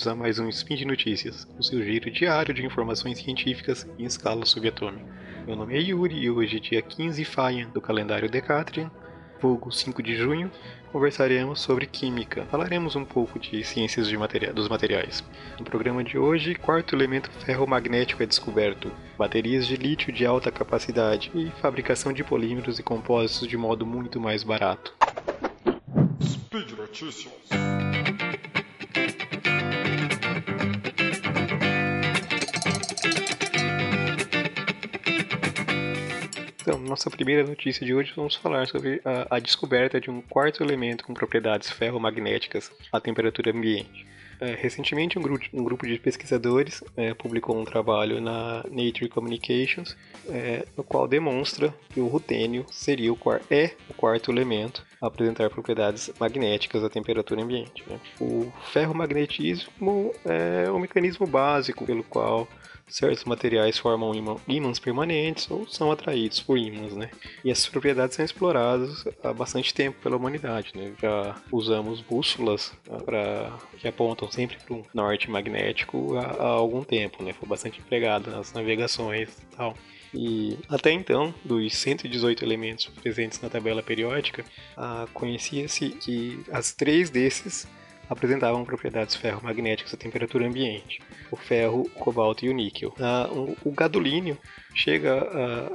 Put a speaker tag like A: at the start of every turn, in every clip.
A: bem-vindos a mais um Spin de Notícias, o seu giro diário de informações científicas em escala subatômica. Meu nome é Yuri e hoje é dia 15 Faia do calendário Decatrian, vulgo 5 de junho, conversaremos sobre química. Falaremos um pouco de ciências de materia dos materiais. No programa de hoje, quarto elemento ferromagnético é descoberto, baterias de lítio de alta capacidade e fabricação de polímeros e compósitos de modo muito mais barato.
B: Speed Notícias.
A: Nossa primeira notícia de hoje, vamos falar sobre a, a descoberta de um quarto elemento com propriedades ferromagnéticas à temperatura ambiente. É, recentemente, um grupo, um grupo, de pesquisadores é, publicou um trabalho na Nature Communications, é, no qual demonstra que o rutênio seria o, é o quarto elemento a apresentar propriedades magnéticas à temperatura ambiente. Né? O ferromagnetismo é o mecanismo básico pelo qual certos materiais formam ímãs permanentes ou são atraídos por ímãs, né? E essas propriedades são exploradas há bastante tempo pela humanidade, né? Já usamos bússolas né, para que apontam sempre para o norte magnético há, há, algum tempo, né? Foi bastante empregado nas navegações e tal. E até então, dos 118 elementos presentes na tabela periódica, ah, conhecia-se que as três desses apresentavam propriedades ferromagnéticas à temperatura ambiente: o ferro, o cobalto e o níquel. Ah, o gadolínio chega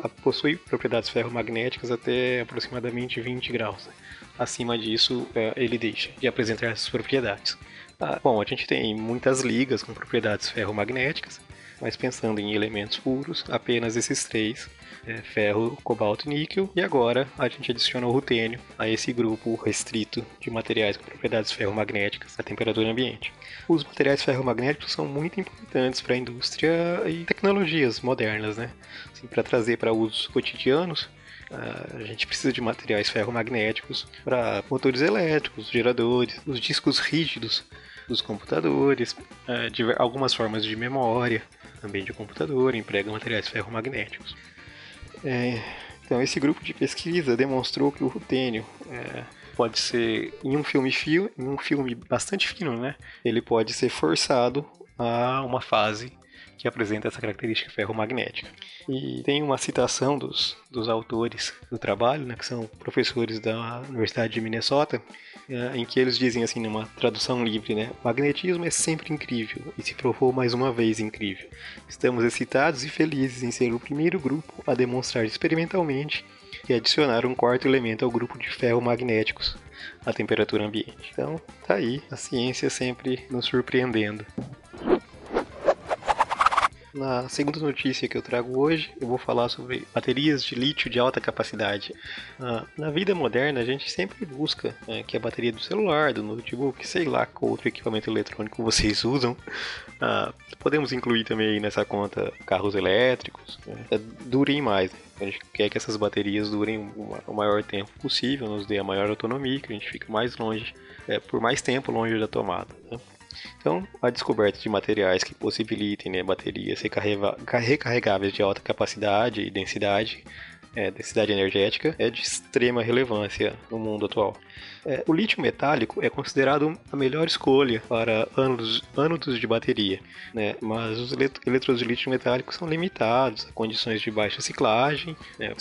A: a, possuir propriedades ferromagnéticas até aproximadamente 20 graus. Acima disso, é, ele deixa de apresentar essas propriedades. Ah, bom, a gente tem muitas ligas com propriedades ferromagnéticas, mas pensando em elementos puros, apenas esses três é, ferro, cobalto e níquel. E agora a gente adiciona o rutênio a esse grupo restrito de materiais com propriedades ferromagnéticas à temperatura ambiente. Os materiais ferromagnéticos são muito importantes para a indústria e tecnologias modernas, né? Assim, para trazer para usos cotidianos, a gente precisa de materiais ferromagnéticos para motores elétricos, geradores, os discos rígidos dos computadores, é, algumas formas de memória também de computador empregam materiais ferromagnéticos. É, então, esse grupo de pesquisa demonstrou que o rutênio é, pode ser, em um filme fio, em um filme bastante fino, né? Ele pode ser forçado a uma fase que apresenta essa característica ferromagnética. E tem uma citação dos, dos autores do trabalho, né, que são professores da Universidade de Minnesota, é, em que eles dizem assim, numa tradução livre, né, magnetismo é sempre incrível e se provou mais uma vez incrível. Estamos excitados e felizes em ser o primeiro grupo a demonstrar experimentalmente e adicionar um quarto elemento ao grupo de ferromagnéticos à temperatura ambiente. Então, tá aí, a ciência sempre nos surpreendendo. Na segunda notícia que eu trago hoje, eu vou falar sobre baterias de lítio de alta capacidade. Ah, na vida moderna, a gente sempre busca né, que a bateria do celular, do notebook, sei lá qual outro equipamento eletrônico vocês usam, ah, podemos incluir também nessa conta carros elétricos, né, durem mais. A gente quer que essas baterias durem o maior tempo possível, nos dê a maior autonomia, que a gente fique mais longe, é, por mais tempo longe da tomada. Né? Então, a descoberta de materiais que possibilitem né, baterias recarregáveis de alta capacidade e densidade, é, densidade energética, é de extrema relevância no mundo atual. É, o lítio metálico é considerado a melhor escolha para ânodos, ânodos de bateria, né? mas os eletrodos de lítio metálico são limitados a condições de baixa ciclagem, né?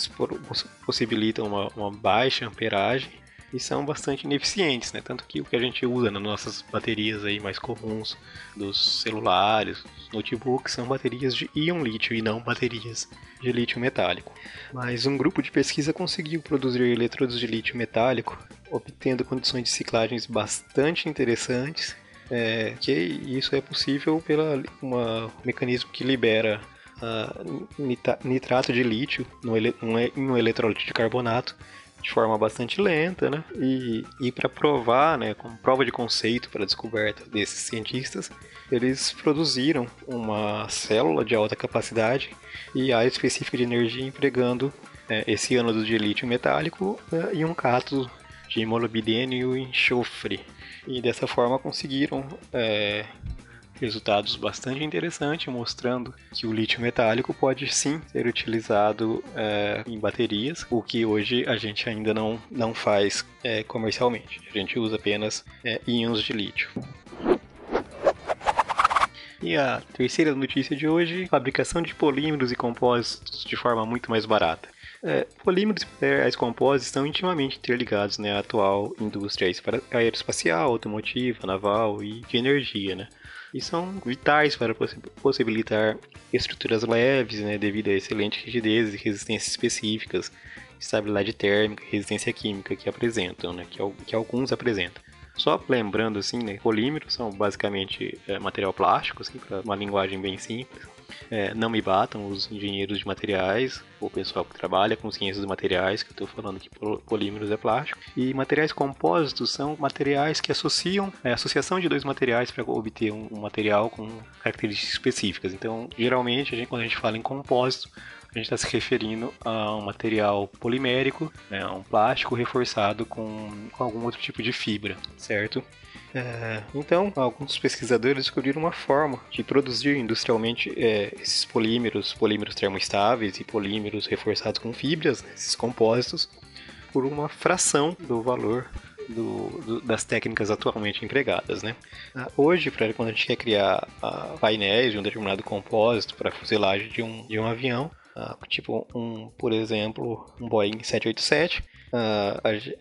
A: possibilitam uma, uma baixa amperagem e são bastante ineficientes, né? Tanto que o que a gente usa nas nossas baterias aí mais comuns dos celulares, dos notebooks, são baterias de íon lítio e não baterias de lítio metálico. Mas um grupo de pesquisa conseguiu produzir eletrodos de lítio metálico, obtendo condições de ciclagens bastante interessantes. É, que isso é possível pelo um mecanismo que libera uh, nitrato de lítio no, um, um eletrólito de carbonato de forma bastante lenta, né? E, e para provar, né, como prova de conceito para a descoberta desses cientistas, eles produziram uma célula de alta capacidade e área específica de energia empregando é, esse ânodo de lítio metálico é, e um cátodo de molibdênio e enxofre. E dessa forma conseguiram é, resultados bastante interessantes, mostrando que o lítio metálico pode sim ser utilizado é, em baterias, o que hoje a gente ainda não, não faz é, comercialmente. A gente usa apenas é, íons de lítio. E a terceira notícia de hoje: fabricação de polímeros e compósitos de forma muito mais barata. É, polímeros e materiais compostos estão intimamente interligados né, à atual indústria aeroespacial, automotiva, naval e de energia. Né? E são vitais para possibilitar estruturas leves, né, devido à excelente rigidez e resistência específicas, estabilidade térmica e resistência química que apresentam, né, que, que alguns apresentam. Só lembrando assim, né, polímeros são basicamente é, material plástico, assim, para uma linguagem bem simples. É, não me batam os engenheiros de materiais, o pessoal que trabalha com ciências de materiais, que eu estou falando que polímeros é plástico. E materiais compósitos são materiais que associam, é, associação de dois materiais para obter um, um, material com características específicas. Então, geralmente, a gente, quando a gente fala em compósito, a gente está se referindo a um material polimérico, né, um plástico reforçado com, com algum outro tipo de fibra, certo? É, então, alguns pesquisadores descobriram uma forma de produzir industrialmente é, esses polímeros, polímeros termoestáveis e polímeros reforçados com fibras, né, esses compósitos, por uma fração do valor do, do, das técnicas atualmente empregadas. Né? Ah, hoje, pra, quando a gente quer criar uh, painéis de um determinado compósito para fuselagem de um, de um avião, uh, tipo um, por exemplo, um Boeing 787,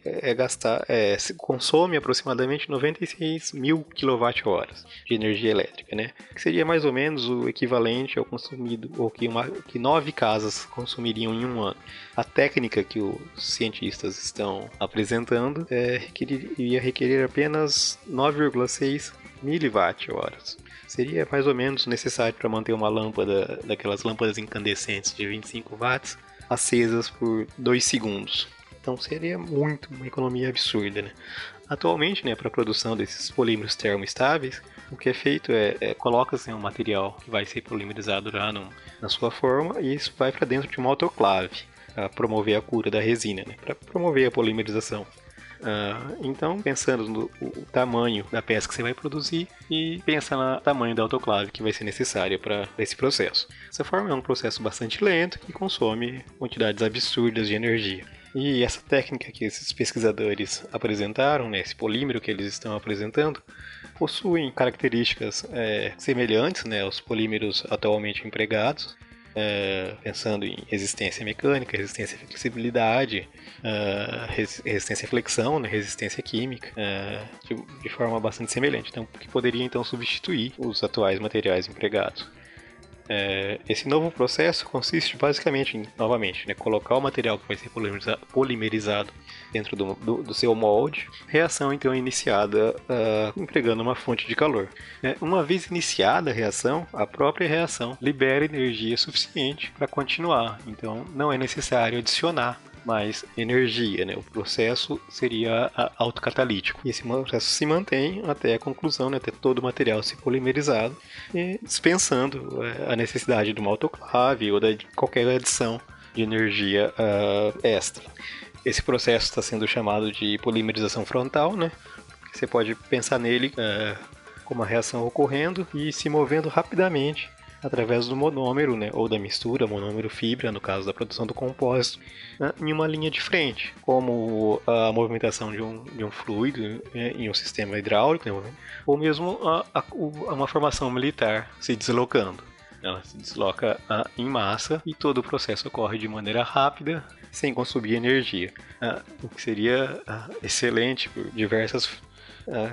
A: é gastar, é, consome aproximadamente 96 mil kWh de energia elétrica, né? Que seria mais ou menos o equivalente ao consumido, ou que, uma, que nove casas consumiriam em um ano. A técnica que os cientistas estão apresentando é, requerir, iria requerer apenas 9,6 miliwatt-horas seria mais ou menos necessário para manter uma lâmpada, daquelas lâmpadas incandescentes de 25 watts, acesas por 2 segundos. Então seria muito uma economia absurda, né? Atualmente, né, para a produção desses polímeros termoestáveis, o que é feito é, é coloca-se um material que vai ser polimerizado já no, na sua forma e isso vai para dentro de uma autoclave para promover a cura da resina, né, para promover a polimerização. Uh, então, pensando no tamanho da peça que você vai produzir e pensa no tamanho da autoclave que vai ser necessária para esse processo. Dessa forma, é um processo bastante lento que consome quantidades absurdas de energia. E essa técnica que esses pesquisadores apresentaram, né, esse polímero que eles estão apresentando, possuem características é, semelhantes né, aos polímeros atualmente empregados, é, pensando em resistência mecânica, resistência à flexibilidade, é, resistência à flexão, né, resistência química, é, de, de, forma bastante semelhante, então, que poderia então substituir os atuais materiais empregados. É, esse novo processo consiste basicamente em, novamente, né, colocar o material que vai ser polimerizado dentro do, do, do seu molde. Reação então é iniciada uh, empregando uma fonte de calor. É, uma vez iniciada a reação, a própria reação libera energia suficiente para continuar. Então não é necessário adicionar mais energia. Né? O processo seria autocatalítico. E esse processo se mantém até a conclusão, né? até todo o material se polimerizado, dispensando é, a necessidade de uma autoclave ou de qualquer adição de energia uh, extra. Esse processo está sendo chamado de polimerização frontal, né? Você pode pensar nele uh, como uma reação ocorrendo e se movendo rapidamente através do monômero, né, ou da mistura monômero-fibra, no caso da produção do compósito, né, em uma linha de frente, como a movimentação de um, de um fluido né, em um sistema hidráulico, né, ou mesmo a, a, uma formação militar se deslocando. Ela se desloca a, em massa e todo o processo ocorre de maneira rápida, sem consumir energia, o que seria excelente por diversas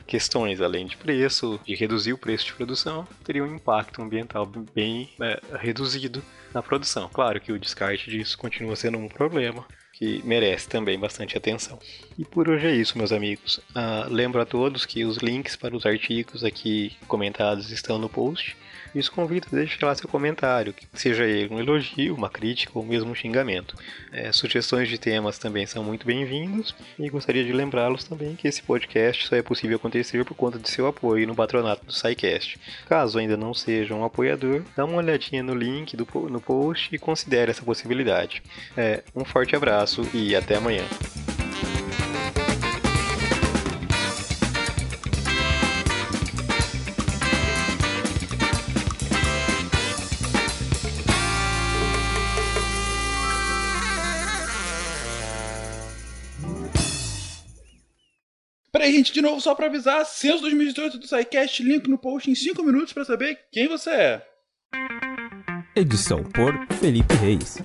A: questões, além de preço, de reduzir o preço de produção, teria um impacto ambiental bem uh, reduzido na produção. Claro que o descarte disso continua sendo um problema, que merece também bastante atenção. E por hoje é isso, meus amigos. Uh, lembro a todos que os links para os artigos aqui comentados estão no post e os convido a deixar lá seu comentário, seja ele um elogio, uma crítica ou mesmo um xingamento. É, sugestões de temas também são muito bem-vindos e gostaria de lembrá-los também que esse podcast só é possível acontecer por conta de seu apoio no patronato do SciCast. Caso ainda não seja um apoiador, dá uma olhadinha no link do, no post e considere essa possibilidade. É, um forte abraço e até amanhã.
C: Peraí, gente, de novo, só pra avisar, censo 2018 do SciCast, link no post em 5 minutos pra saber quem você é.
D: Edição por Felipe Reis.